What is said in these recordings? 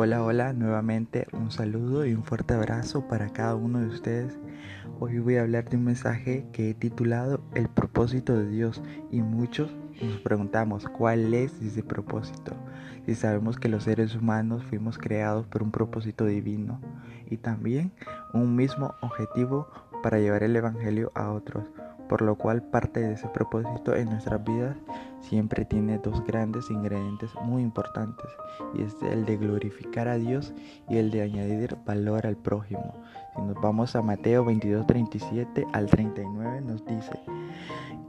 Hola, hola, nuevamente un saludo y un fuerte abrazo para cada uno de ustedes. Hoy voy a hablar de un mensaje que he titulado El propósito de Dios y muchos nos preguntamos cuál es ese propósito. Si sabemos que los seres humanos fuimos creados por un propósito divino y también un mismo objetivo para llevar el Evangelio a otros por lo cual parte de ese propósito en nuestras vidas siempre tiene dos grandes ingredientes muy importantes y es el de glorificar a Dios y el de añadir valor al prójimo. Si nos vamos a Mateo 22, 37 al 39 nos dice,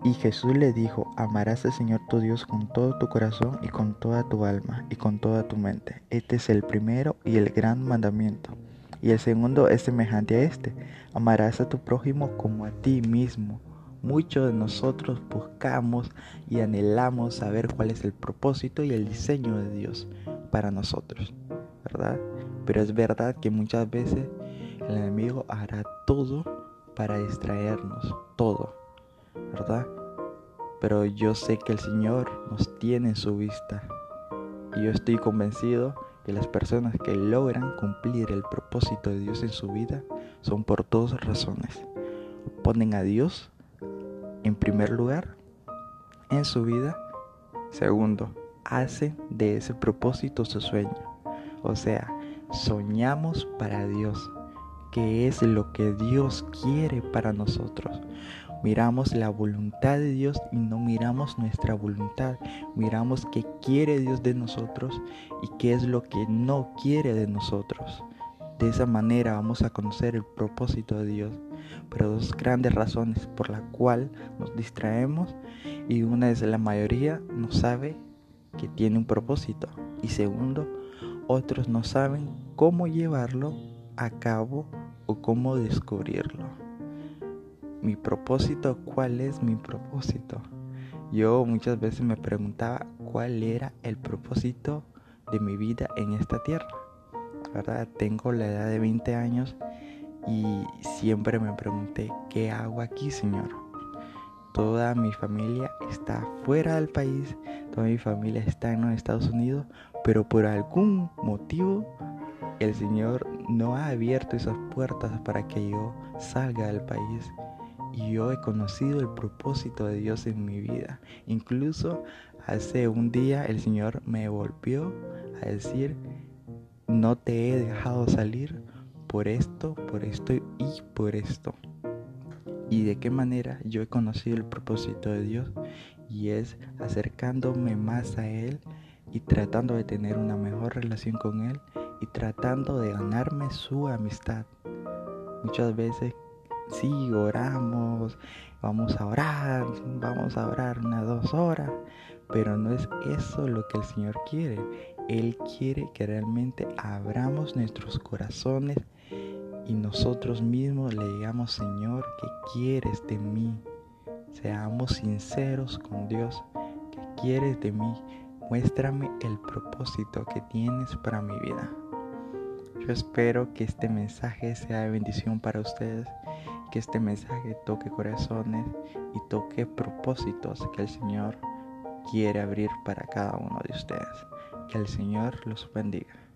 y Jesús le dijo, amarás al Señor tu Dios con todo tu corazón y con toda tu alma y con toda tu mente. Este es el primero y el gran mandamiento. Y el segundo es semejante a este, amarás a tu prójimo como a ti mismo. Muchos de nosotros buscamos y anhelamos saber cuál es el propósito y el diseño de Dios para nosotros, ¿verdad? Pero es verdad que muchas veces el enemigo hará todo para distraernos, todo, ¿verdad? Pero yo sé que el Señor nos tiene en su vista y yo estoy convencido que las personas que logran cumplir el propósito de Dios en su vida son por dos razones. Ponen a Dios en primer lugar en su vida. Segundo, hace de ese propósito su sueño. O sea, soñamos para Dios, que es lo que Dios quiere para nosotros. Miramos la voluntad de Dios y no miramos nuestra voluntad. Miramos qué quiere Dios de nosotros y qué es lo que no quiere de nosotros. De esa manera vamos a conocer el propósito de Dios. Pero dos grandes razones por la cual nos distraemos y una es la mayoría no sabe que tiene un propósito y segundo, otros no saben cómo llevarlo a cabo o cómo descubrirlo. Mi propósito, ¿cuál es mi propósito? Yo muchas veces me preguntaba cuál era el propósito de mi vida en esta tierra. ¿verdad? Tengo la edad de 20 años y siempre me pregunté, ¿qué hago aquí, Señor? Toda mi familia está fuera del país, toda mi familia está en los Estados Unidos, pero por algún motivo el Señor no ha abierto esas puertas para que yo salga del país. Y yo he conocido el propósito de Dios en mi vida. Incluso hace un día el Señor me volvió a decir no te he dejado salir por esto, por esto y por esto. ¿Y de qué manera yo he conocido el propósito de Dios? Y es acercándome más a Él y tratando de tener una mejor relación con Él y tratando de ganarme su amistad. Muchas veces sí oramos, vamos a orar, vamos a orar unas dos horas, pero no es eso lo que el Señor quiere. Él quiere que realmente abramos nuestros corazones y nosotros mismos le digamos, Señor, ¿qué quieres de mí? Seamos sinceros con Dios, ¿qué quieres de mí? Muéstrame el propósito que tienes para mi vida. Yo espero que este mensaje sea de bendición para ustedes, que este mensaje toque corazones y toque propósitos que el Señor quiere abrir para cada uno de ustedes. Que el Señor los bendiga.